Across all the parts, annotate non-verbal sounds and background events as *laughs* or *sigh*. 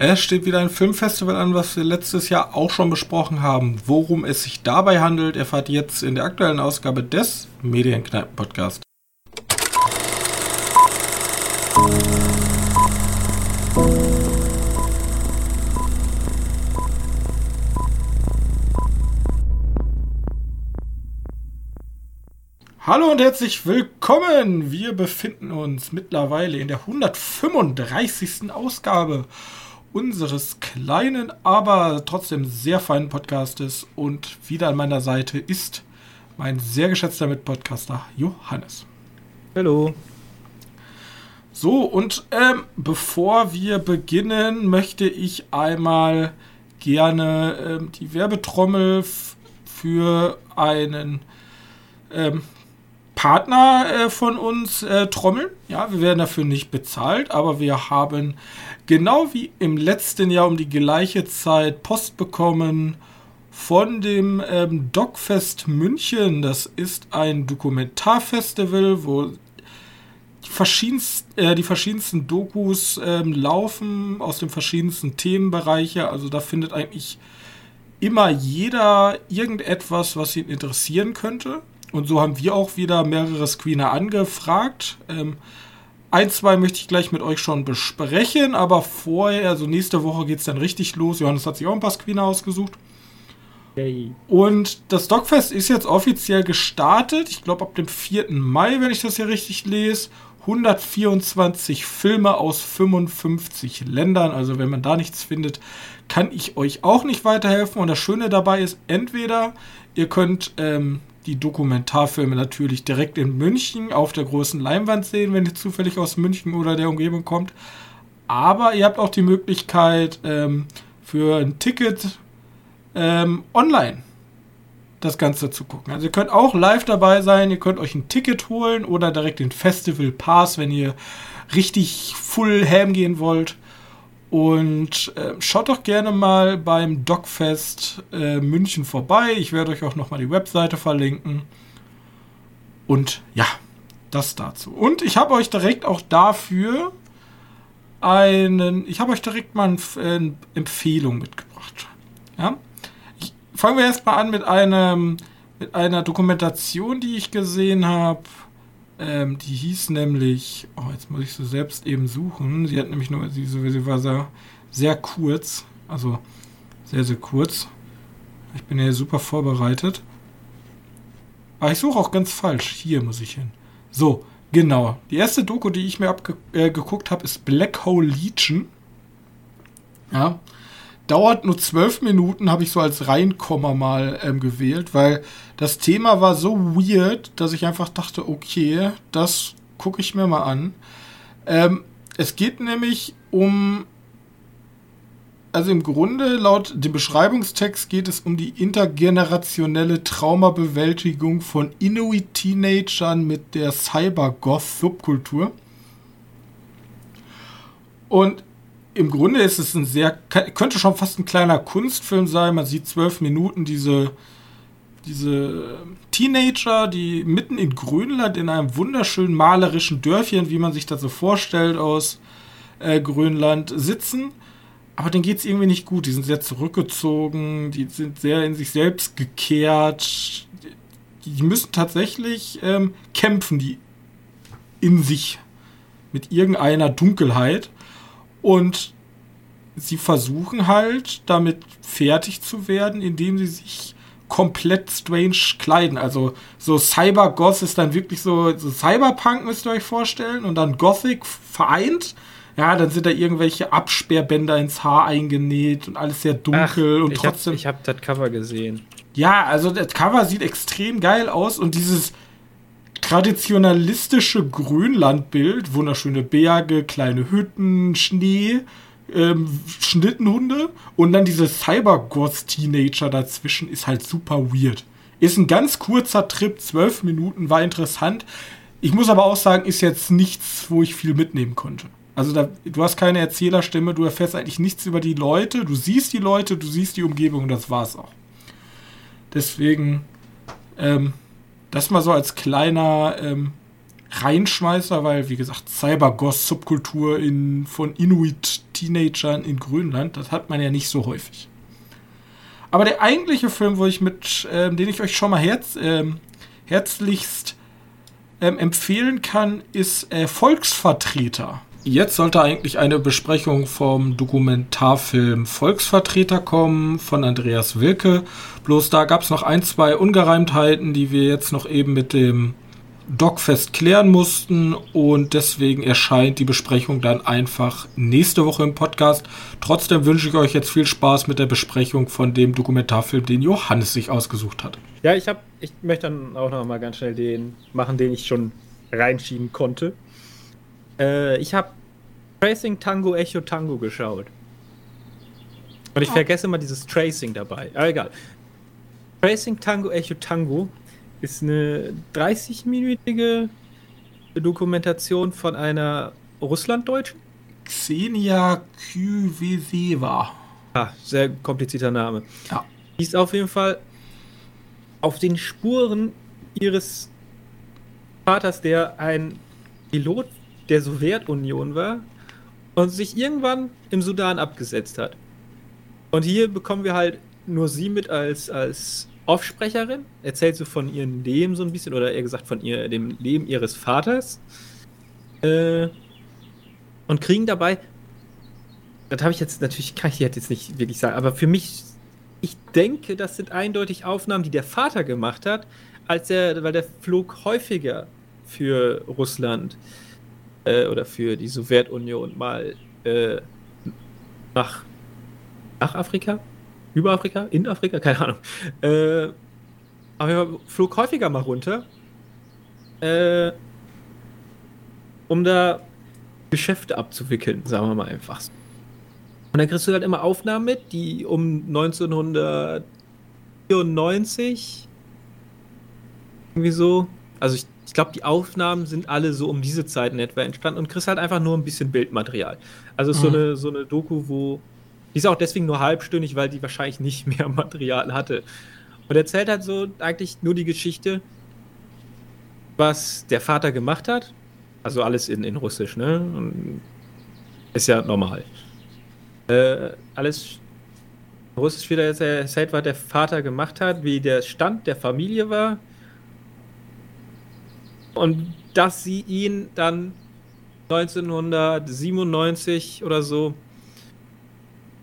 Es steht wieder ein Filmfestival an, was wir letztes Jahr auch schon besprochen haben. Worum es sich dabei handelt, erfahrt ihr jetzt in der aktuellen Ausgabe des Medienkneipen-Podcast. Hallo und herzlich willkommen! Wir befinden uns mittlerweile in der 135. Ausgabe unseres kleinen, aber trotzdem sehr feinen Podcastes. Und wieder an meiner Seite ist mein sehr geschätzter Mitpodcaster Johannes. Hallo. So, und ähm, bevor wir beginnen, möchte ich einmal gerne ähm, die Werbetrommel für einen ähm, Partner äh, von uns äh, trommeln. Ja, wir werden dafür nicht bezahlt, aber wir haben genau wie im letzten Jahr um die gleiche Zeit Post bekommen von dem ähm, Dogfest München. Das ist ein Dokumentarfestival, wo die, verschiedenst, äh, die verschiedensten Dokus ähm, laufen aus den verschiedensten Themenbereichen. Also da findet eigentlich immer jeder irgendetwas, was ihn interessieren könnte. Und so haben wir auch wieder mehrere Screener angefragt. Ähm, ein, zwei möchte ich gleich mit euch schon besprechen, aber vorher, also nächste Woche geht es dann richtig los. Johannes hat sich auch ein paar Screener ausgesucht. Yay. Und das Dogfest ist jetzt offiziell gestartet. Ich glaube ab dem 4. Mai, wenn ich das hier richtig lese. 124 Filme aus 55 Ländern. Also wenn man da nichts findet, kann ich euch auch nicht weiterhelfen. Und das Schöne dabei ist, entweder ihr könnt ähm, die Dokumentarfilme natürlich direkt in München auf der großen Leinwand sehen, wenn ihr zufällig aus München oder der Umgebung kommt. Aber ihr habt auch die Möglichkeit ähm, für ein Ticket ähm, online das Ganze zu gucken. Also ihr könnt auch live dabei sein, ihr könnt euch ein Ticket holen oder direkt den Festival Pass, wenn ihr richtig full ham gehen wollt. Und äh, schaut doch gerne mal beim Dogfest äh, München vorbei. Ich werde euch auch nochmal die Webseite verlinken. Und ja, das dazu. Und ich habe euch direkt auch dafür einen, ich habe euch direkt mal eine äh, Empfehlung mitgebracht. Ja? Ich, fangen wir erstmal an mit einem, mit einer Dokumentation, die ich gesehen habe. Ähm, die hieß nämlich, oh, jetzt muss ich sie selbst eben suchen. Sie hat nämlich nur, sie, sie war sehr, sehr kurz, also sehr, sehr kurz. Ich bin ja super vorbereitet. Aber ich suche auch ganz falsch. Hier muss ich hin. So, genau. Die erste Doku, die ich mir abgeguckt äh, habe, ist Black Hole Legion. Ja dauert nur zwölf Minuten, habe ich so als Reinkomma mal ähm, gewählt, weil das Thema war so weird, dass ich einfach dachte, okay, das gucke ich mir mal an. Ähm, es geht nämlich um, also im Grunde laut dem Beschreibungstext geht es um die intergenerationelle Traumabewältigung von Inuit-Teenagern mit der Cyber-Goth-Subkultur. Und im Grunde ist es ein sehr, könnte schon fast ein kleiner Kunstfilm sein. Man sieht zwölf Minuten diese, diese Teenager, die mitten in Grönland in einem wunderschönen malerischen Dörfchen, wie man sich das so vorstellt, aus äh, Grönland sitzen. Aber denen geht es irgendwie nicht gut. Die sind sehr zurückgezogen, die sind sehr in sich selbst gekehrt. Die müssen tatsächlich ähm, kämpfen, die in sich mit irgendeiner Dunkelheit. Und sie versuchen halt damit fertig zu werden, indem sie sich komplett strange kleiden. Also so Cyber-Goth ist dann wirklich so, so Cyberpunk müsst ihr euch vorstellen und dann Gothic vereint. Ja, dann sind da irgendwelche Absperrbänder ins Haar eingenäht und alles sehr dunkel Ach, und ich trotzdem. Hab, ich habe das Cover gesehen. Ja, also das Cover sieht extrem geil aus und dieses traditionalistische Grönlandbild, wunderschöne Berge, kleine Hütten, Schnee, ähm, Schnittenhunde und dann diese Cyber-Goth-Teenager dazwischen ist halt super weird. Ist ein ganz kurzer Trip, zwölf Minuten, war interessant. Ich muss aber auch sagen, ist jetzt nichts, wo ich viel mitnehmen konnte. Also da, du hast keine Erzählerstimme, du erfährst eigentlich nichts über die Leute, du siehst die Leute, du siehst die Umgebung, das war's auch. Deswegen, ähm, das mal so als kleiner ähm, Reinschmeißer, weil, wie gesagt, Cybergoss-Subkultur in, von Inuit-Teenagern in Grönland, das hat man ja nicht so häufig. Aber der eigentliche Film, wo ich mit, ähm, den ich euch schon mal herz, ähm, herzlichst ähm, empfehlen kann, ist äh, Volksvertreter. Jetzt sollte eigentlich eine Besprechung vom Dokumentarfilm Volksvertreter kommen von Andreas Wilke. Bloß da gab es noch ein, zwei Ungereimtheiten, die wir jetzt noch eben mit dem Dogfest klären mussten und deswegen erscheint die Besprechung dann einfach nächste Woche im Podcast. Trotzdem wünsche ich euch jetzt viel Spaß mit der Besprechung von dem Dokumentarfilm, den Johannes sich ausgesucht hat. Ja, ich habe, ich möchte dann auch noch mal ganz schnell den machen, den ich schon reinschieben konnte. Äh, ich habe Tracing Tango Echo Tango geschaut. Und ich oh. vergesse immer dieses Tracing dabei. Aber egal. Tracing Tango Echo Tango ist eine 30-minütige Dokumentation von einer Russlanddeutschen. Xenia Kyveseva. Ah, sehr komplizierter Name. Ja. Die ist auf jeden Fall auf den Spuren ihres Vaters, der ein Pilot der Sowjetunion war und sich irgendwann im Sudan abgesetzt hat. Und hier bekommen wir halt nur sie mit als, als Offsprecherin, erzählt so von ihrem Leben so ein bisschen, oder eher gesagt von ihr, dem Leben ihres Vaters. Äh, und kriegen dabei, das habe ich jetzt natürlich, kann ich jetzt nicht wirklich sagen, aber für mich, ich denke, das sind eindeutig Aufnahmen, die der Vater gemacht hat, als er, weil der flog häufiger für Russland äh, oder für die Sowjetunion mal äh, nach, nach Afrika über Afrika, in Afrika, *laughs* keine Ahnung. Äh, aber er flog häufiger mal runter, äh, um da Geschäfte abzuwickeln, sagen wir mal einfach. Und dann kriegst du halt immer Aufnahmen mit, die um 1994 irgendwie so, also ich, ich glaube, die Aufnahmen sind alle so um diese Zeit in etwa entstanden und kriegst halt einfach nur ein bisschen Bildmaterial. Also mhm. so, eine, so eine Doku, wo die ist auch deswegen nur halbstündig, weil die wahrscheinlich nicht mehr *laughs* Material hatte. Und erzählt halt so eigentlich nur die Geschichte, was der Vater gemacht hat. Also alles in, in Russisch, ne? Und ist ja normal. Äh, alles Russisch wieder erzählt, was der Vater gemacht hat, wie der Stand der Familie war. Und dass sie ihn dann 1997 oder so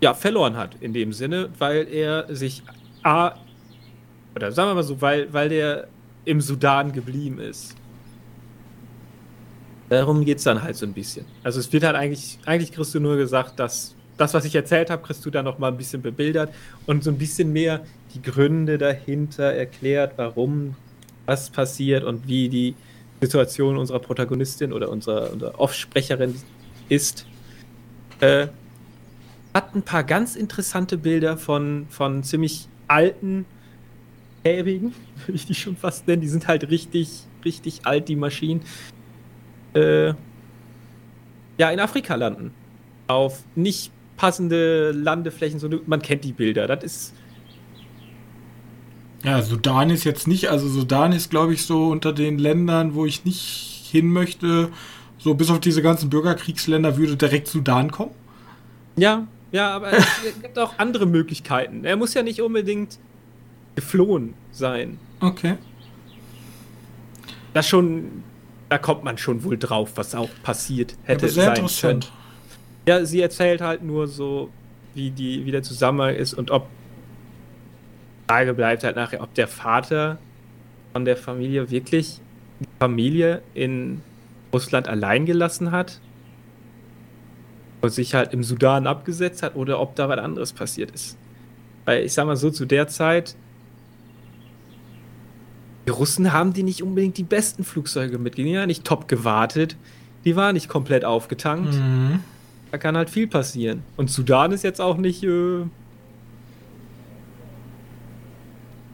ja, verloren hat in dem Sinne, weil er sich A, oder sagen wir mal so, weil, weil der im Sudan geblieben ist. Darum geht es dann halt so ein bisschen. Also es wird halt eigentlich, eigentlich kriegst du nur gesagt, dass das, was ich erzählt habe, kriegst du dann noch mal ein bisschen bebildert und so ein bisschen mehr die Gründe dahinter erklärt, warum was passiert und wie die Situation unserer Protagonistin oder unserer, unserer Offsprecherin ist. Äh, hat ein paar ganz interessante Bilder von, von ziemlich alten Käfigen, *laughs* würde ich die schon fast nennen. Die sind halt richtig, richtig alt, die Maschinen. Äh, ja, in Afrika landen. Auf nicht passende Landeflächen, so, man kennt die Bilder. Das ist. Ja, Sudan ist jetzt nicht, also Sudan ist, glaube ich, so unter den Ländern, wo ich nicht hin möchte. So bis auf diese ganzen Bürgerkriegsländer würde direkt Sudan kommen. Ja, ja, aber es *laughs* gibt auch andere Möglichkeiten. Er muss ja nicht unbedingt geflohen sein. Okay. Das schon, da kommt man schon wohl drauf, was auch passiert hätte ja, sehr sein interessant. können. Ja, sie erzählt halt nur so, wie, die, wie der Zusammenhang ist und ob. Frage bleibt halt nachher, ob der Vater von der Familie wirklich die Familie in Russland allein gelassen hat und sich halt im Sudan abgesetzt hat oder ob da was anderes passiert ist. Weil ich sag mal so, zu der Zeit, die Russen haben die nicht unbedingt die besten Flugzeuge mitgegeben, die waren nicht top gewartet, die waren nicht komplett aufgetankt. Mhm. Da kann halt viel passieren. Und Sudan ist jetzt auch nicht. Äh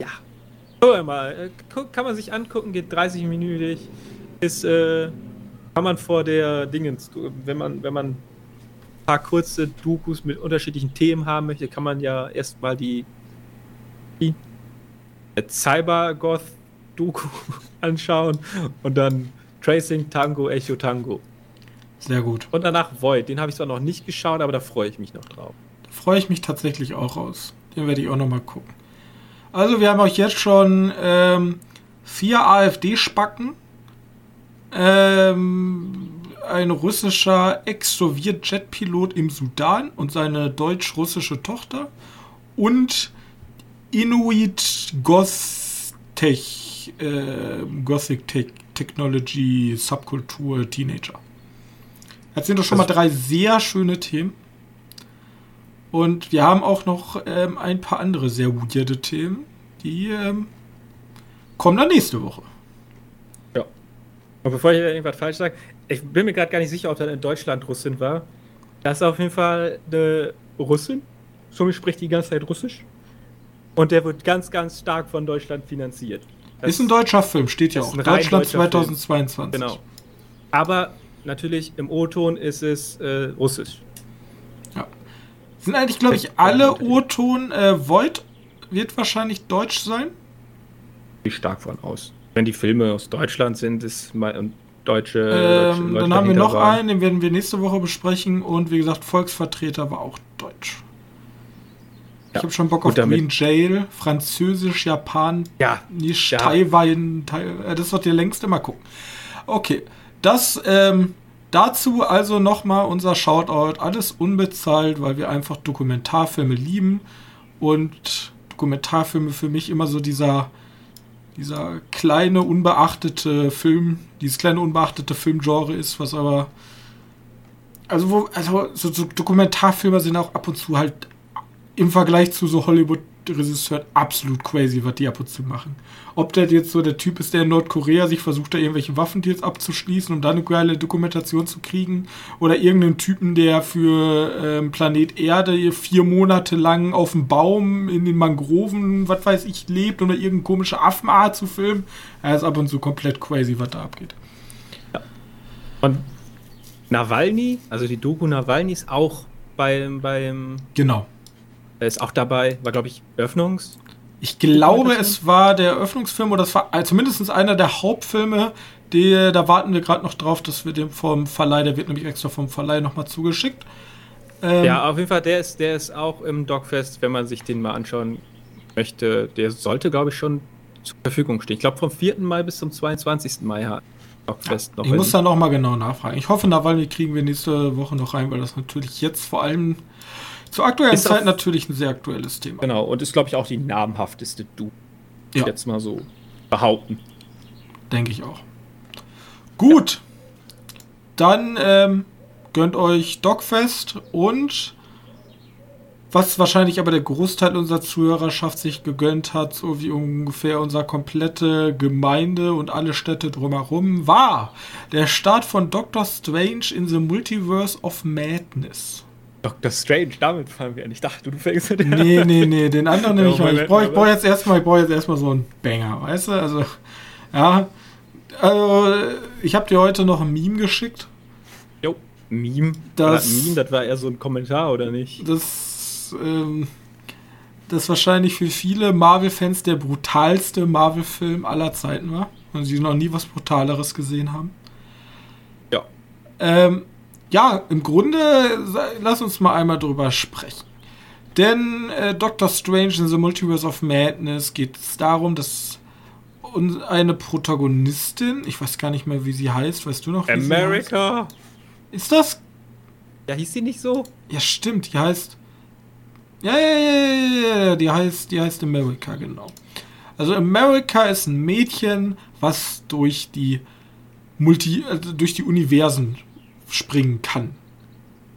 ja. Guck mal, äh, kann man sich angucken, geht 30 Minuten. Ist, äh, kann man vor der Dingens, wenn man, wenn man paar kurze Dokus mit unterschiedlichen Themen haben möchte, kann man ja erstmal die, die Cybergoth-Doku *laughs* anschauen und dann Tracing Tango Echo Tango. Sehr gut. Und danach Void. Den habe ich zwar noch nicht geschaut, aber da freue ich mich noch drauf. Da freue ich mich tatsächlich auch aus. Den werde ich auch nochmal gucken. Also, wir haben euch jetzt schon ähm, vier AfD-Spacken, ähm, ein russischer Ex-Sowjet-Jetpilot im Sudan und seine deutsch-russische Tochter und Inuit Gothic, äh, Gothic Te Technology Subkultur Teenager. Das sind doch schon mal drei sehr schöne Themen. Und wir haben auch noch ähm, ein paar andere sehr weirde Themen, die ähm, kommen dann nächste Woche. Ja. Und bevor ich irgendwas falsch sage, ich bin mir gerade gar nicht sicher, ob das in Deutschland Russin war. Das ist auf jeden Fall eine Russin. Somit spricht die ganze Zeit Russisch. Und der wird ganz, ganz stark von Deutschland finanziert. Das ist ein deutscher Film, steht ja auch. Deutschland 2022. Film. Genau. Aber natürlich im O-Ton ist es äh, Russisch. Sind eigentlich, glaube ich, alle O-Ton. Äh, Void wird wahrscheinlich deutsch sein. Ich stark von aus. Wenn die Filme aus Deutschland sind, ist mein deutsche. Ähm, dann haben wir noch einen, den werden wir nächste Woche besprechen. Und wie gesagt, Volksvertreter war auch deutsch. Ja. Ich habe schon Bock auf Green Jail, Französisch, Japan, ja. nicht ja. Taiwan. Äh, das wird ihr längst immer gucken. Okay, das ähm, dazu also nochmal unser Shoutout. Alles unbezahlt, weil wir einfach Dokumentarfilme lieben. Und Dokumentarfilme für mich immer so dieser, dieser kleine, unbeachtete Film, dieses kleine, unbeachtete Filmgenre ist, was aber. Also, wo, also so, so Dokumentarfilme sind auch ab und zu halt im Vergleich zu so Hollywood-Regisseuren absolut crazy, was die ab und zu machen. Ob der jetzt so der Typ ist, der in Nordkorea sich versucht, da irgendwelche Waffendeals abzuschließen, um dann eine geile Dokumentation zu kriegen, oder irgendeinen Typen, der für ähm, Planet Erde vier Monate lang auf dem Baum in den Mangroven, was weiß ich, lebt, oder irgendeine komische Affenart zu filmen. Er ist ab und zu komplett crazy, was da abgeht. Ja. Und Nawalny, also die Doku Nawalny ist auch beim, beim genau ist auch dabei, war, glaube ich, Öffnungs. Ich glaube, es war der Eröffnungsfilm oder es war äh, zumindest einer der Hauptfilme. Die, da warten wir gerade noch drauf, dass wir den vom Verleih, der wird nämlich extra vom Verleih nochmal zugeschickt. Ähm, ja, auf jeden Fall, der ist, der ist auch im Dogfest, wenn man sich den mal anschauen möchte. Der sollte, glaube ich, schon zur Verfügung stehen. Ich glaube, vom 4. Mai bis zum 22. Mai hat Dogfest ja, noch. Ich muss da nochmal genau nachfragen. Ich hoffe, Nawalny kriegen wir nächste Woche noch rein, weil das natürlich jetzt vor allem zur aktuellen ist Zeit natürlich ein sehr aktuelles Thema. Genau, und ist, glaube ich, auch die namhafteste Du. Ja. Jetzt mal so behaupten. Denke ich auch. Gut. Dann ähm, gönnt euch Dogfest und was wahrscheinlich aber der Großteil unserer Zuhörerschaft sich gegönnt hat, so wie ungefähr unsere komplette Gemeinde und alle Städte drumherum, war der Start von Doctor Strange in the Multiverse of Madness. Doctor Strange, damit fangen wir an. Ich dachte, du fängst mit Nee, nee, nee, den anderen nehme ich mal. Ich brauche brauch jetzt erstmal brauch so einen Banger, weißt du? Also, ja. Also, ich habe dir heute noch ein Meme geschickt. Jo, Meme. Das, das Meme, das war eher so ein Kommentar, oder nicht? Das, ähm, das wahrscheinlich für viele Marvel-Fans der brutalste Marvel-Film aller Zeiten war. Und sie noch nie was Brutaleres gesehen haben. Ja. Ähm, ja, im Grunde, lass uns mal einmal drüber sprechen. Denn äh, Doctor Strange in the Multiverse of Madness geht es darum, dass eine Protagonistin, ich weiß gar nicht mehr, wie sie heißt, weißt du noch? Wie America! Ist das? Ja, hieß sie nicht so? Ja, stimmt, die heißt. Ja, ja, ja, ja, die heißt, die heißt America, genau. Also America ist ein Mädchen, was durch die Multi, also durch die Universen springen kann.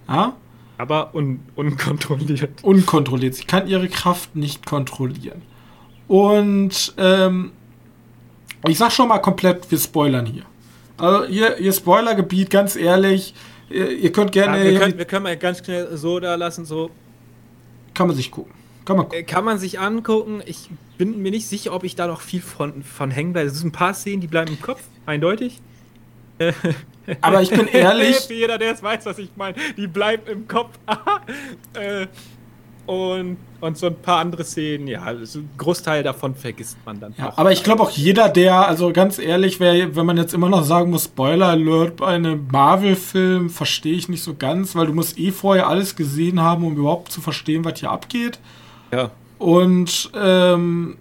Ja? Aber un unkontrolliert. Unkontrolliert. Sie kann ihre Kraft nicht kontrollieren. Und ähm, ich sag schon mal komplett, wir spoilern hier. Also hier, ihr Spoilergebiet, ganz ehrlich, ihr, ihr könnt gerne. Ja, wir, können, wir können mal ganz schnell so da lassen, so. Kann man sich gucken. Kann man, gucken. Äh, kann man sich angucken. Ich bin mir nicht sicher, ob ich da noch viel von, von hängen bleibe. Es sind ein paar Szenen, die bleiben im Kopf, eindeutig. Aber ich bin *laughs* ehrlich. Für jeder, der es weiß, was ich meine, die bleibt im Kopf. *laughs* äh, und, und so ein paar andere Szenen. Ja, also ein Großteil davon vergisst man dann. Ja, aber ich glaube auch jeder, der, also ganz ehrlich, wer, wenn man jetzt immer noch sagen muss, Spoiler Alert bei einem Marvel-Film, verstehe ich nicht so ganz, weil du musst eh vorher alles gesehen haben, um überhaupt zu verstehen, was hier abgeht. Ja. Und ähm,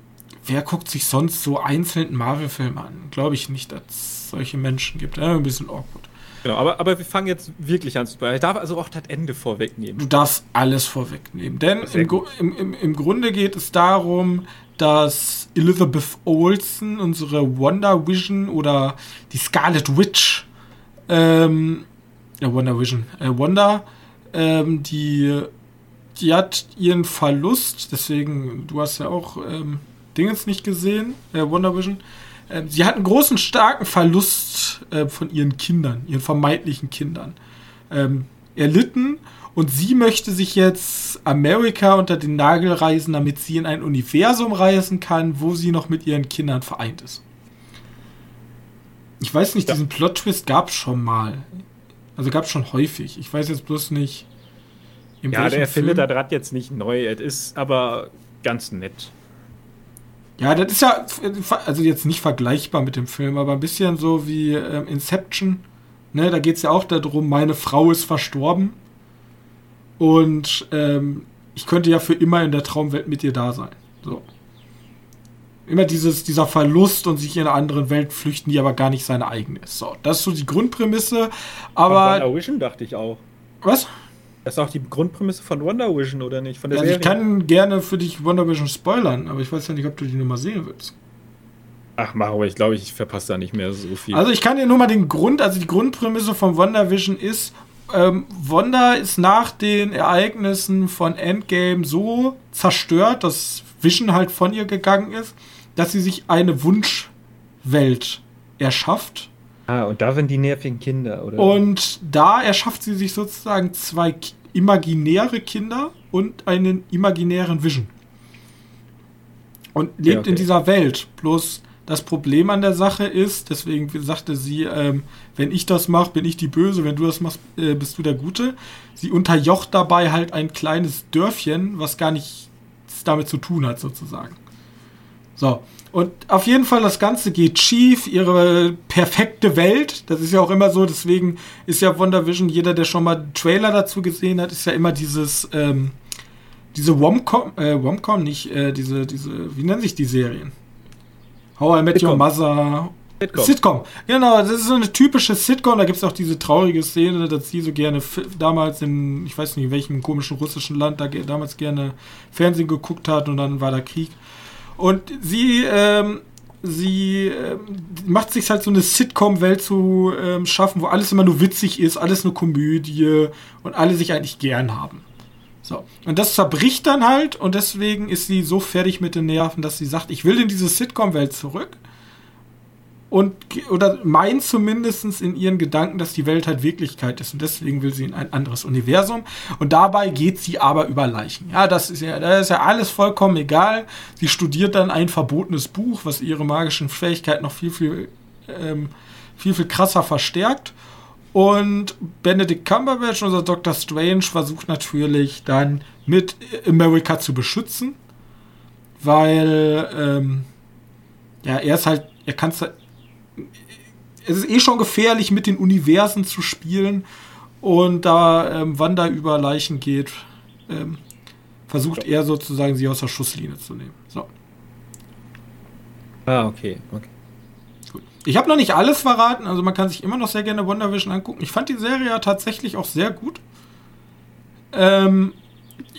wer guckt sich sonst so einzelnen Marvel-Film an? Glaube ich nicht, dass es solche Menschen gibt. Ja, ein bisschen awkward. Genau, aber, aber wir fangen jetzt wirklich an zu spoilern. Ich darf also auch das Ende vorwegnehmen. Du darfst alles vorwegnehmen. Denn im, im, im, im Grunde geht es darum, dass Elizabeth Olsen, unsere Wonder Vision oder die Scarlet Witch, ähm, ja, Wonder Vision, äh, Wanda, ähm, die, die hat ihren Verlust, deswegen, du hast ja auch ähm, Dingens nicht gesehen, äh, Wonder Vision, sie hat einen großen, starken Verlust äh, von ihren Kindern, ihren vermeintlichen Kindern, ähm, erlitten. Und sie möchte sich jetzt Amerika unter den Nagel reißen, damit sie in ein Universum reisen kann, wo sie noch mit ihren Kindern vereint ist. Ich weiß nicht, ja. diesen Plot-Twist gab es schon mal. Also gab es schon häufig. Ich weiß jetzt bloß nicht. ja, der findet das Rad jetzt nicht neu. Es ist aber ganz nett. Ja, das ist ja, also jetzt nicht vergleichbar mit dem Film, aber ein bisschen so wie ähm, Inception. Ne, da geht es ja auch darum, meine Frau ist verstorben. Und ähm, ich könnte ja für immer in der Traumwelt mit ihr da sein. So. Immer dieses, dieser Verlust und sich in eine andere Welt flüchten, die aber gar nicht seine eigene ist. So, das ist so die Grundprämisse. Aber. Von Vision dachte ich auch. Was? Das ist auch die Grundprämisse von Wonder Vision, oder nicht? Von der also Serie? ich kann gerne für dich Wonder Vision spoilern, aber ich weiß ja nicht, ob du die Nummer sehen willst. Ach, mach, aber ich glaube, ich verpasse da nicht mehr so viel. Also ich kann dir nur mal den Grund, also die Grundprämisse von Wonder Vision ist, ähm, Wanda ist nach den Ereignissen von Endgame so zerstört, dass Vision halt von ihr gegangen ist, dass sie sich eine Wunschwelt erschafft Ah, und da sind die nervigen Kinder, oder? Und da erschafft sie sich sozusagen zwei imaginäre Kinder und einen imaginären Vision. Und lebt ja, okay. in dieser Welt. Bloß das Problem an der Sache ist, deswegen sagte sie, ähm, wenn ich das mache, bin ich die Böse, wenn du das machst, äh, bist du der Gute. Sie unterjocht dabei halt ein kleines Dörfchen, was gar nichts damit zu tun hat, sozusagen. So, und auf jeden Fall, das Ganze geht schief, ihre perfekte Welt. Das ist ja auch immer so, deswegen ist ja WandaVision, jeder, der schon mal einen Trailer dazu gesehen hat, ist ja immer dieses, ähm, diese Womcom, äh, Womcom, nicht, äh, diese, diese, wie nennen sich die Serien? How I Met Sitcom. Your Mother. Sitcom. Sitcom. Genau, das ist so eine typische Sitcom. Da gibt es auch diese traurige Szene, dass sie so gerne damals in, ich weiß nicht, in welchem komischen russischen Land da damals gerne Fernsehen geguckt hat und dann war da Krieg. Und sie, ähm, sie ähm, macht sich halt so eine Sitcom-Welt zu ähm, schaffen, wo alles immer nur witzig ist, alles eine Komödie und alle sich eigentlich gern haben. So. Und das zerbricht dann halt und deswegen ist sie so fertig mit den Nerven, dass sie sagt, ich will in diese Sitcom-Welt zurück und oder meint zumindest in ihren Gedanken, dass die Welt halt Wirklichkeit ist und deswegen will sie in ein anderes Universum und dabei geht sie aber über Leichen. Ja, das ist ja, das ist ja alles vollkommen egal. Sie studiert dann ein verbotenes Buch, was ihre magischen Fähigkeiten noch viel, viel, ähm, viel, viel krasser verstärkt. Und Benedict Cumberbatch, unser Dr. Strange, versucht natürlich dann mit America zu beschützen, weil ähm, ja, er ist halt, er kann es es ist eh schon gefährlich, mit den Universen zu spielen. Und da ähm, Wanda über Leichen geht, ähm, versucht er sozusagen, sie aus der Schusslinie zu nehmen. So. Ah, okay. okay. Gut. Ich habe noch nicht alles verraten, also man kann sich immer noch sehr gerne WandaVision angucken. Ich fand die Serie ja tatsächlich auch sehr gut. Ähm,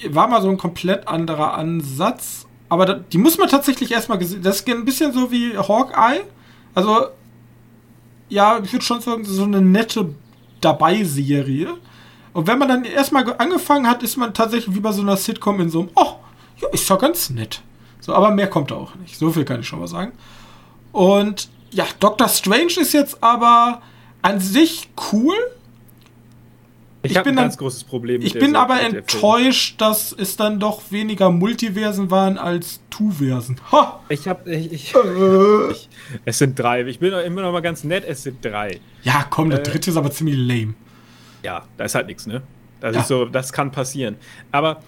war mal so ein komplett anderer Ansatz. Aber da, die muss man tatsächlich erstmal gesehen. Das ist ein bisschen so wie Hawkeye. Also ja, ich würde schon sagen, so eine nette Dabei-Serie. Und wenn man dann erstmal angefangen hat, ist man tatsächlich wie bei so einer Sitcom in so einem, oh, ja, ist doch ganz nett. So, aber mehr kommt da auch nicht. So viel kann ich schon mal sagen. Und ja, Doctor Strange ist jetzt aber an sich cool. Ich, ich bin ein ganz großes Problem. ich bin aber enttäuscht, dass es dann doch weniger Multiversen waren als Two-Versen. Ich habe, ich, ich, äh. ich, es sind drei. Ich bin immer noch mal ganz nett. Es sind drei. Ja, komm, der äh, dritte ist aber ziemlich lame. Ja, da ist halt nichts, ne? Das ja. ist so, das kann passieren. Aber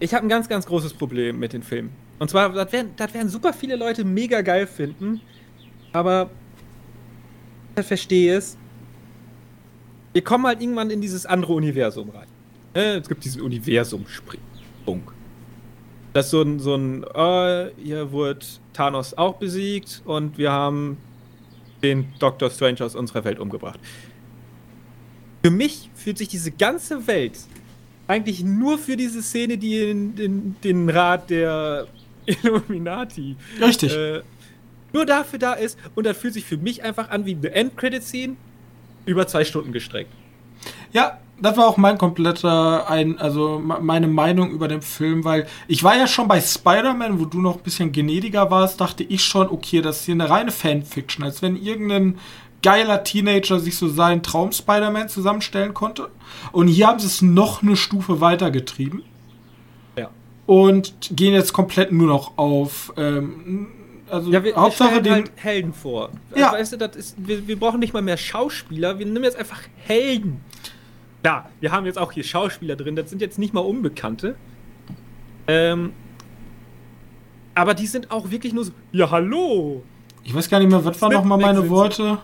ich habe ein ganz, ganz großes Problem mit den Filmen. Und zwar, das werden, das werden super viele Leute mega geil finden, aber ich verstehe es. Wir kommen halt irgendwann in dieses andere Universum rein. Äh, es gibt diesen Universum-Sprung. Das ist so ein, so ein äh, hier wurde Thanos auch besiegt und wir haben den Doctor Strange aus unserer Welt umgebracht. Für mich fühlt sich diese ganze Welt eigentlich nur für diese Szene, die in, in den Rat der *laughs* Illuminati. Richtig. Äh, nur dafür da ist und das fühlt sich für mich einfach an wie eine End-Credit-Scene über zwei Stunden gestreckt. Ja, das war auch mein kompletter, ein, also meine Meinung über den Film, weil ich war ja schon bei Spider-Man, wo du noch ein bisschen gnädiger warst, dachte ich schon, okay, das ist hier eine reine Fanfiction, als wenn irgendein geiler Teenager sich so seinen Traum Spider-Man zusammenstellen konnte. Und hier haben sie es noch eine Stufe weiter getrieben. Ja. Und gehen jetzt komplett nur noch auf ähm, also ja, wir, Hauptsache wir den halt Helden vor. Ja. Also, weißt du, das ist, wir, wir brauchen nicht mal mehr Schauspieler, wir nehmen jetzt einfach Helden. Ja, wir haben jetzt auch hier Schauspieler drin, das sind jetzt nicht mal Unbekannte. Ähm, aber die sind auch wirklich nur so, ja, hallo. Ich weiß gar nicht mehr, was waren Smith noch mal meine Worte?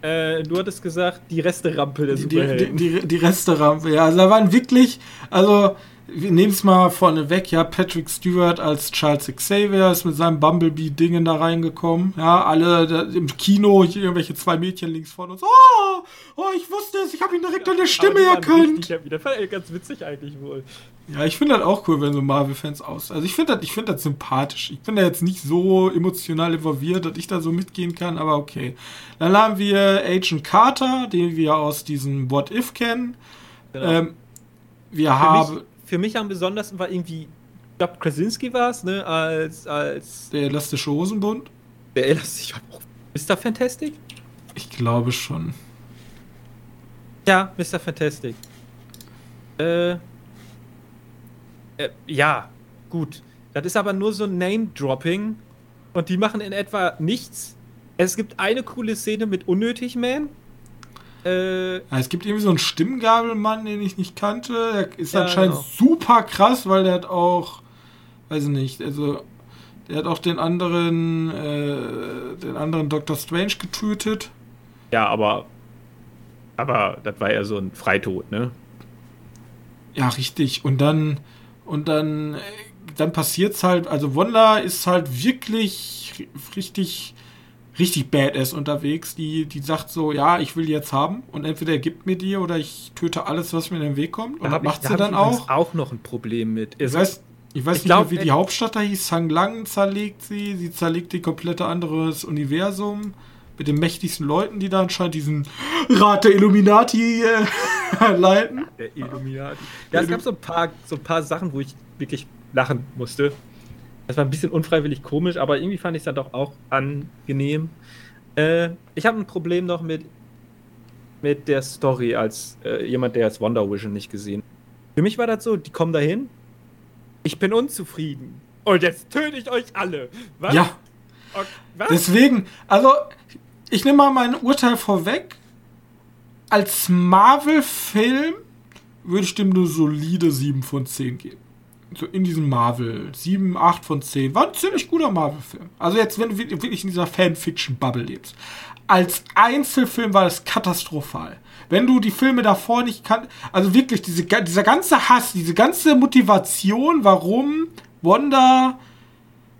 Äh, du hattest gesagt, die Resterampe der Die, die, Superhelden. die, die Resterampe, ja. Also da waren wirklich, also wir nehmen es mal vorne weg, ja, Patrick Stewart als Charles Xavier ist mit seinem Bumblebee-Dingen da reingekommen. Ja, alle da, im Kino, irgendwelche zwei Mädchen links von uns. Oh, oh ich wusste es, ich habe ihn direkt an der Stimme erkannt. richtig. Das war ganz witzig eigentlich wohl. Ja, ich finde das auch cool, wenn so Marvel-Fans aus. Also ich finde das, ich finde das sympathisch. Ich bin da jetzt nicht so emotional involviert, dass ich da so mitgehen kann, aber okay. Dann haben wir Agent Carter, den wir aus diesem What If kennen. Genau. Ähm, wir für, haben für mich am besondersten war irgendwie, ich glaube, Krasinski war es, ne, als, als der elastische Hosenbund. der Elastik. Mr. Fantastic? Ich glaube schon. Ja, Mr. Fantastic. Äh, äh, ja, gut. Das ist aber nur so Name-Dropping und die machen in etwa nichts. Es gibt eine coole Szene mit Unnötig Man. Äh, Ja, es gibt irgendwie so einen Stimmgabelmann, den ich nicht kannte. Der ist Ja, anscheinend genau. super krass, weil der hat auch, weiß ich nicht, also der hat auch den anderen, äh, den anderen Doctor Strange getötet. ja, aber. Aber das war ja so ein Freitod, ne? Ja, richtig. Und dann, und dann, äh, dann passiert's halt, also Wanda ist halt wirklich ri- richtig, richtig badass unterwegs. Die, die sagt so, ja, ich will die jetzt haben und entweder er gibt mir die oder ich töte alles, was mir in den Weg kommt. Und das hab ich- macht da sie dann auch. auch noch ein Problem mit. Ich weiß, ich weiß Ich nicht glaub, mehr, wie äh, die Hauptstadt da hieß. Sang Lang zerlegt sie. Sie zerlegt die komplette anderes Universum. Mit den mächtigsten Leuten, die da anscheinend diesen Rat der Illuminati äh, *laughs* leiten. Der Illuminati. Ja, es gab so ein, paar, so ein paar Sachen, wo ich wirklich lachen musste. Das war ein bisschen unfreiwillig komisch, aber irgendwie fand ich es dann doch auch angenehm. Äh, ich habe ein Problem noch mit, mit der Story als äh, jemand, der jetzt Wonder Vision nicht gesehen Für mich war das so, die kommen dahin, ich bin unzufrieden. Und jetzt töte ich euch alle. Was? Ja, Ok, was? deswegen, also ich nehme mal mein Urteil vorweg. Als Marvel-Film würde ich dem eine solide 7 von 10 geben. So in diesem Marvel. 7, 8 von 10. War ein ziemlich guter Marvel-Film. Also jetzt, wenn du wirklich in dieser Fanfiction-Bubble lebst. Als Einzelfilm war das katastrophal. Wenn du die Filme davor nicht kannst, also wirklich diese, dieser ganze Hass, diese ganze Motivation, warum Wanda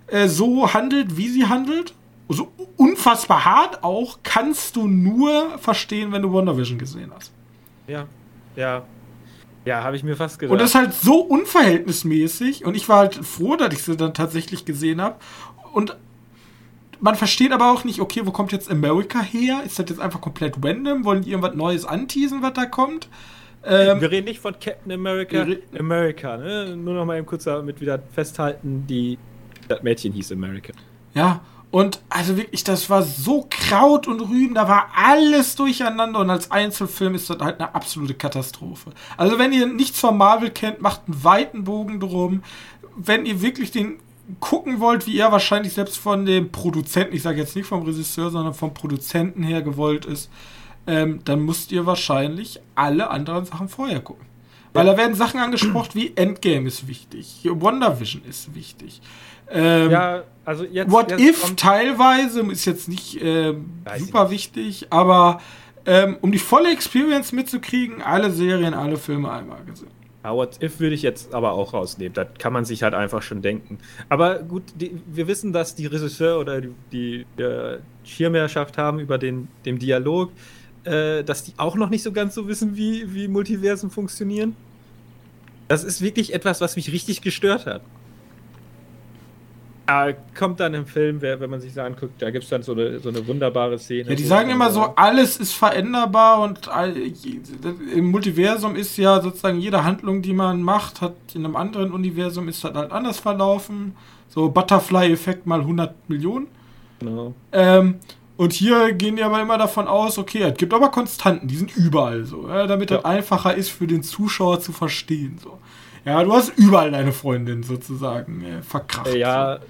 äh, so handelt, wie sie handelt, so unfassbar hart auch, kannst du nur verstehen, wenn du WandaVision gesehen hast. Ja, ja. Ja, habe ich mir fast gedacht. Und das ist halt so unverhältnismäßig und ich war halt froh, dass ich sie dann tatsächlich gesehen habe. Und man versteht aber auch nicht, okay, wo kommt jetzt America her? Ist das jetzt einfach komplett random? Wollen die irgendwas Neues anteasen, was da kommt? Ähm, Wir reden nicht von Captain America, America, ne? Nur noch mal eben kurz damit wieder festhalten, die das Mädchen hieß America. Ja, und also wirklich, das war so Kraut und Rüben, da war alles durcheinander und als Einzelfilm ist das halt eine absolute Katastrophe. Also wenn ihr nichts von Marvel kennt, macht einen weiten Bogen drum. Wenn ihr wirklich den gucken wollt, wie er wahrscheinlich selbst von dem Produzenten, ich sage jetzt nicht vom Regisseur, sondern vom Produzenten her gewollt ist, ähm, dann müsst ihr wahrscheinlich alle anderen Sachen vorher gucken. Weil da werden Sachen angesprochen wie Endgame ist wichtig, WandaVision ist wichtig. Ähm, ja, also jetzt. What jetzt If teilweise ist jetzt nicht ähm, super nicht. wichtig, aber ähm, um die volle Experience mitzukriegen, alle Serien, alle Filme einmal gesehen. Ja, What If würde ich jetzt aber auch rausnehmen. Das kann man sich halt einfach schon denken. Aber gut, die, wir wissen, dass die Regisseur oder die, die äh, Schirmherrschaft haben über den, den Dialog, äh, dass die auch noch nicht so ganz so wissen, wie, wie Multiversen funktionieren. Das ist wirklich etwas, was mich richtig gestört hat. Aber kommt dann im Film, wenn man sich das anguckt, da gibt es dann so eine, so eine wunderbare Szene. Ja, die sagen immer so, alles ist veränderbar und im Multiversum ist ja sozusagen jede Handlung, die man macht, hat in einem anderen Universum ist das halt anders verlaufen. So Butterfly-Effekt mal 100 Millionen. Genau. Ähm, und hier gehen die aber immer davon aus, okay, es gibt aber Konstanten, die sind überall so, ja, damit Ja. das einfacher ist für den Zuschauer zu verstehen. So. Ja, du hast überall deine Freundin sozusagen äh, verkracht. Ja, äh,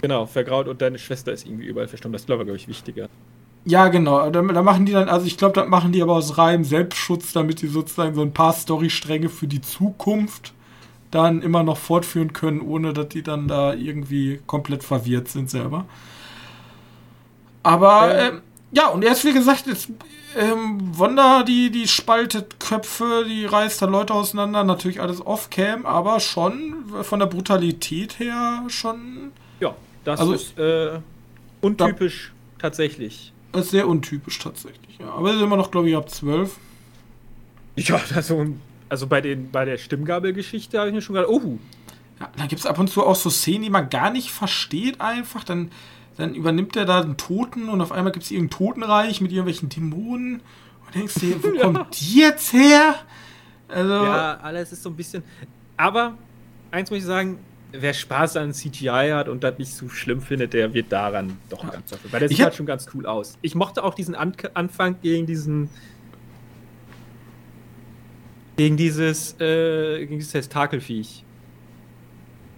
genau, vergraut und deine Schwester ist irgendwie überall verstorben. Das ist, glaube ich, wichtiger. Ja, genau. Da, da machen die dann, also ich glaube, das machen die aber aus reinem Selbstschutz, damit die sozusagen so ein paar Storystränge für die Zukunft dann immer noch fortführen können, ohne dass die dann da irgendwie komplett verwirrt sind selber. Aber Ja. ähm, ja, und erst wie gesagt, jetzt ähm, Wanda, die, die spaltet Köpfe, die reißt da Leute auseinander, natürlich alles off-cam, aber schon von der Brutalität her schon Ja, das Also- ist äh, untypisch tatsächlich. ist sehr untypisch tatsächlich. Ja. Aber ist immer noch, glaube ich, ab 12. Ja, also, also bei, den, bei der Stimmgabelgeschichte habe ich mir schon gedacht, oh, Ja, dann gibt es ab und zu auch so Szenen, die man gar nicht versteht einfach. Dann, dann übernimmt er da einen Toten und auf einmal gibt es irgendein Totenreich mit irgendwelchen Dämonen. Und denkst dir, wo *laughs* kommt die jetzt her? Also, ja, alles ist so ein bisschen. Aber eins muss ich sagen, wer Spaß an CGI hat und das nicht so schlimm findet, der wird daran doch ganz dafür. Weil der sieht halt schon ganz cool aus. Ich mochte auch diesen An Anfang gegen diesen. Gegen dieses, äh, gegen dieses Tentakelviech.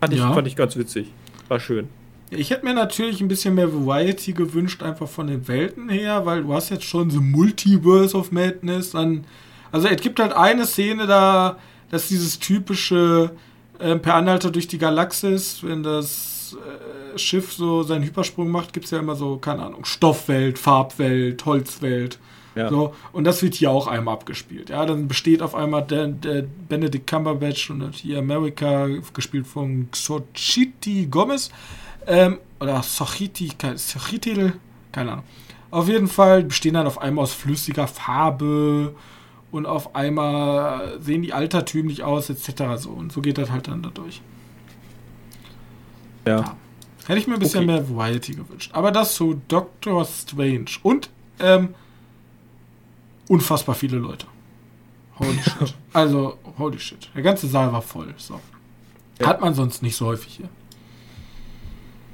Fand ich, Ja. fand ich ganz witzig. War schön. ich hätte mir natürlich ein bisschen mehr Variety gewünscht, einfach von den Welten her, weil du hast jetzt schon so Multiverse of Madness. Dann, also es gibt halt eine Szene da, dass dieses typische äh, per Anhalter durch die Galaxis, wenn das äh, Schiff so seinen Hypersprung macht, gibt es ja immer so, keine Ahnung, Stoffwelt, Farbwelt, Holzwelt. Ja. So, und das wird hier auch einmal abgespielt. Ja, dann besteht auf einmal der, der Benedict Cumberbatch und hier America, gespielt von Xochitl Gomez. Ähm, oder Sochiti, ke- Sochitil, keine Ahnung. Auf jeden Fall bestehen dann auf einmal aus flüssiger Farbe und auf einmal sehen die altertümlich aus, etc. So. Und so geht das halt dann dadurch. Ja. Hätte ich mir ein bisschen Okay. mehr Variety gewünscht. Aber das zu Doctor Strange. Und ähm, unfassbar viele Leute. Holy *laughs* shit. Also, holy shit. Der ganze Saal war voll. So. Ja. Hat man sonst nicht so häufig hier.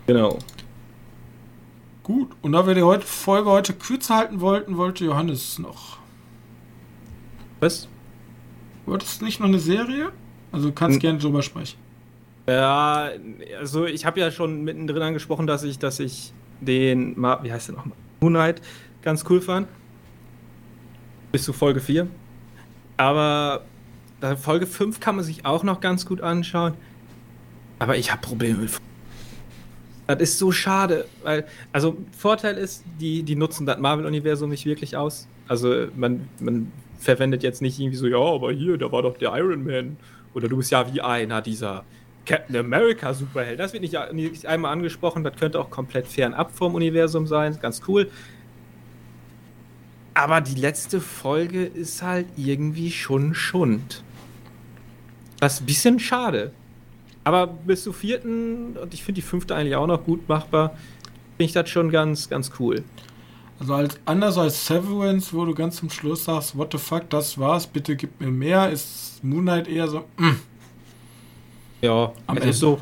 Genau. Gut. Und da wir die heute, Folge heute kürzer halten wollten, wollte Johannes noch. Was? Wolltest du nicht noch eine Serie? Also du kannst Hm. gerne drüber sprechen. Ja, also ich habe ja schon mittendrin angesprochen, dass ich, dass ich den, wie heißt der nochmal? Moon Knight ganz cool fand. Bis zu Folge 4. Aber Folge 5 kann man sich auch noch ganz gut anschauen. Aber ich habe Probleme mit. Das ist so schade, weil, also Vorteil ist, die, die nutzen das Marvel-Universum nicht wirklich aus. Also man, man verwendet jetzt nicht irgendwie so, ja, aber hier, da war doch der Iron Man. Oder du bist ja wie einer dieser Captain America Superheld. Das wird nicht, nicht einmal angesprochen, das könnte auch komplett fernab vom Universum sein, ganz cool. Aber die letzte Folge ist halt irgendwie schon Schund. Das ist ein bisschen schade. Aber bis zur vierten, und ich finde die fünfte eigentlich auch noch gut machbar, finde ich das schon ganz, ganz cool. Also als, anders als Severance, wo du ganz zum Schluss sagst, what the fuck, das war's, bitte gib mir mehr, ist Moonlight eher so, mm, Ja, Am es Ende. ist so.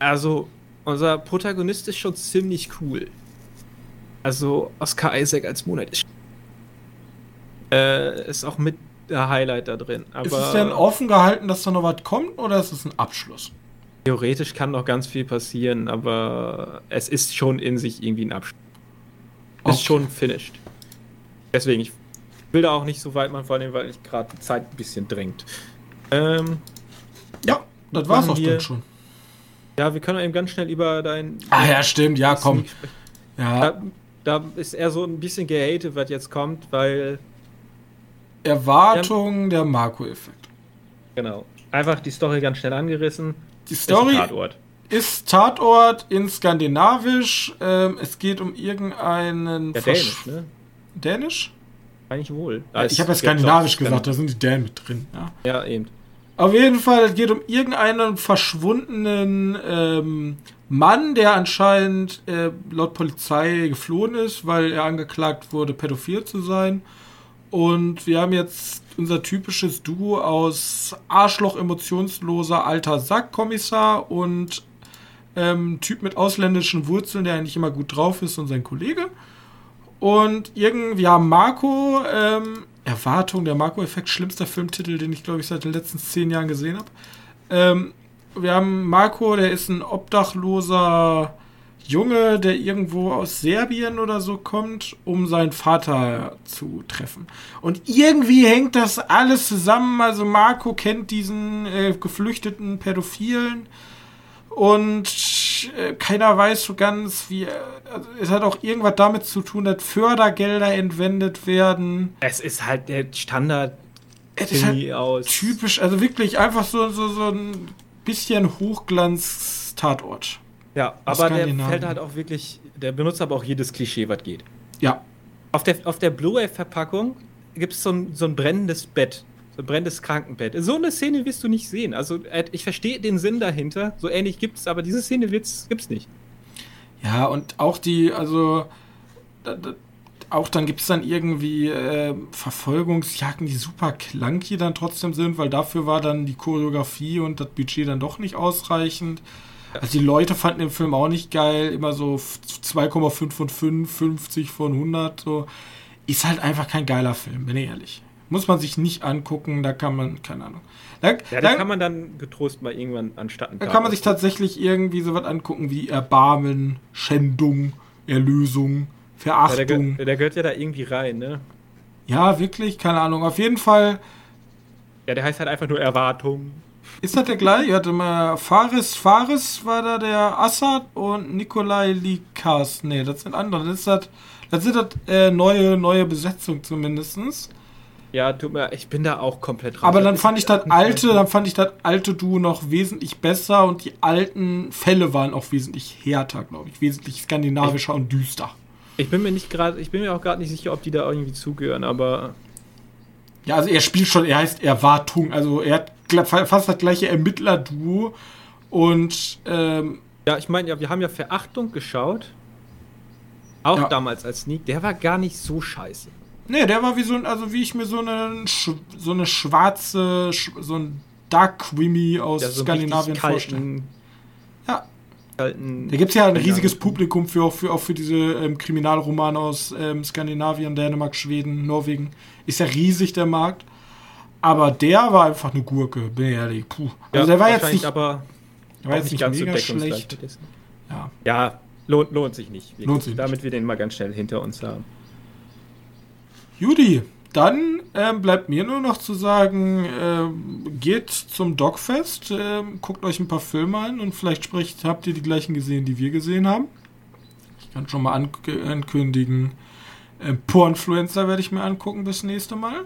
Also, unser Protagonist ist schon ziemlich cool. Also, Oscar Isaac als Moonlight ist. Äh, ist auch mit der Highlight da drin. Aber ist es denn offen gehalten, dass da noch was kommt oder ist es ein Abschluss? theoretisch kann noch ganz viel passieren, aber es ist schon in sich irgendwie ein Abschluss. Ist Okay. schon finished. Deswegen, ich will da auch nicht so weit machen, vor allem, weil ich gerade die Zeit ein bisschen drängt. Ähm, Ja, das war's auch wir- dann schon. ja, wir können eben ganz schnell über dein. Ah ja, stimmt, ja, komm. Ja, Da, da ist er so ein bisschen gehatet, was jetzt kommt, weil, Erwartung, der Marco-Effekt. genau, einfach die Story ganz schnell angerissen. Die Ist Story Tatort. ist Tatort in Skandinavisch. Ähm, es geht um irgendeinen. Ja, Dänisch, ne? Dänisch? Eigentlich wohl. ich habe ja Skandinavisch gesagt, da sind die Dänen mit drin. Ja. Ja, eben. Auf jeden Fall, es geht um irgendeinen verschwundenen ähm, Mann, der anscheinend äh, laut Polizei geflohen ist, weil er angeklagt wurde, pädophil zu sein. Und wir haben jetzt unser typisches Duo aus Arschloch, emotionsloser alter Sackkommissar und ähm, Typ mit ausländischen Wurzeln, der eigentlich immer gut drauf ist und sein Kollege. Und irgendwie haben Marco, ähm, Erwartung, der Marco-Effekt, schlimmster Filmtitel, den ich glaube ich seit den letzten zehn Jahren gesehen habe. Ähm, wir haben Marco, der ist ein obdachloser Junge, der irgendwo aus Serbien oder so kommt, um seinen Vater zu treffen. Und irgendwie hängt das alles zusammen. Also Marco kennt diesen äh, geflüchteten Pädophilen und äh, keiner weiß so ganz, wie. äh, Also es hat auch irgendwas damit zu tun, dass Fördergelder entwendet werden. Es ist halt der Standard Es ist halt aus. typisch, also wirklich einfach so, so, so ein bisschen Hochglanz-Tatort. Ja, aber der fällt halt auch wirklich, der benutzt aber auch jedes Klischee, was geht. Ja, Auf der, auf der Blu-ray-Verpackung gibt es so ein, so ein brennendes Bett, so ein brennendes Krankenbett. So eine Szene wirst du nicht sehen. Also äh, ich verstehe den Sinn dahinter, so ähnlich gibt es, aber diese Szene wird's, gibt's nicht. Ja, und auch die, also da, da, auch dann gibt es dann irgendwie äh, Verfolgungsjagden, die super clunky dann trotzdem sind, weil dafür war dann die Choreografie und das Budget dann doch nicht ausreichend. Also die Leute fanden den Film auch nicht geil, immer so f- 2,5 von 5, 50 von 100, so. Ist halt einfach kein geiler Film, bin ich ehrlich. Muss man sich nicht angucken, da kann man, keine Ahnung. Da, Ja, da- kann man dann getrost mal irgendwann anstatt da kann man sich tatsächlich irgendwie so was angucken wie Erbarmen, Schändung, Erlösung, ja, der, Verachtung. der gehört ja da irgendwie rein, ne? Ja, wirklich, keine Ahnung. Auf jeden Fall Ja, der heißt halt einfach nur Erwartung. Ist das der gleiche. Hatte mal Faris, Faris war da der Assad und Nikolai Likas. Nee, das sind andere. Das ist das, das sind das äh, neue, neue Besetzung zumindestens. Ja, tut mir, ich bin da auch komplett raus. Aber dann ist fand ich das alte, dann fand ich das alte Duo noch wesentlich besser und die alten Fälle waren auch wesentlich härter, glaube ich. Wesentlich skandinavischer und düster. Ich bin mir nicht gerade, ich bin mir auch gerade nicht sicher, ob die da irgendwie zugehören, aber Ja, also er spielt schon, er heißt Erwartung, also er hat fast das gleiche Ermittler-Duo und ähm, ja, ich meine, ja, wir haben ja Verachtung geschaut. Auch Ja. damals als Sneak, der war gar nicht so scheiße. ne, der war wie so ein, also wie ich mir so eine so eine schwarze, sch so ein Dark Creamy aus Ja, so Skandinavien vorstelle. Ja, kalten. da gibt es ja ein riesiges. Publikum für auch für, auch für diese ähm, Kriminalromane aus ähm, Skandinavien, Dänemark, Schweden, Norwegen. Ist ja riesig der Markt. Aber der war einfach eine Gurke, bin ich ehrlich. Puh. Also Ja, der war jetzt nicht, aber war jetzt nicht nicht ganz so mega schlecht. Ja. Ja, lohnt, lohnt sich nicht. wirklich. Lohnt sich nicht. Damit wir den mal ganz schnell hinter uns haben. Judy, dann ähm, bleibt mir nur noch zu sagen, ähm, geht zum Dogfest, ähm, guckt euch ein paar Filme an und vielleicht spricht, habt ihr die gleichen gesehen, die wir gesehen haben. Ich kann schon mal an ankündigen, ähm, Pornfluencer werde ich mir angucken bis nächste Mal.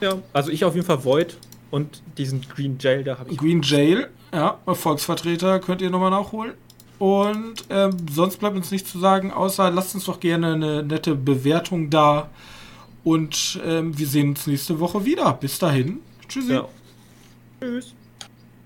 Ja, also ich auf jeden Fall Void und diesen Green Jail, da habe ich. Green Jail, ja, Volksvertreter könnt ihr nochmal nachholen. Und ähm, sonst bleibt uns nichts zu sagen, außer lasst uns doch gerne eine nette Bewertung da. Und ähm, wir sehen uns nächste Woche wieder. Bis dahin. Tschüssi. Ja. Tschüss.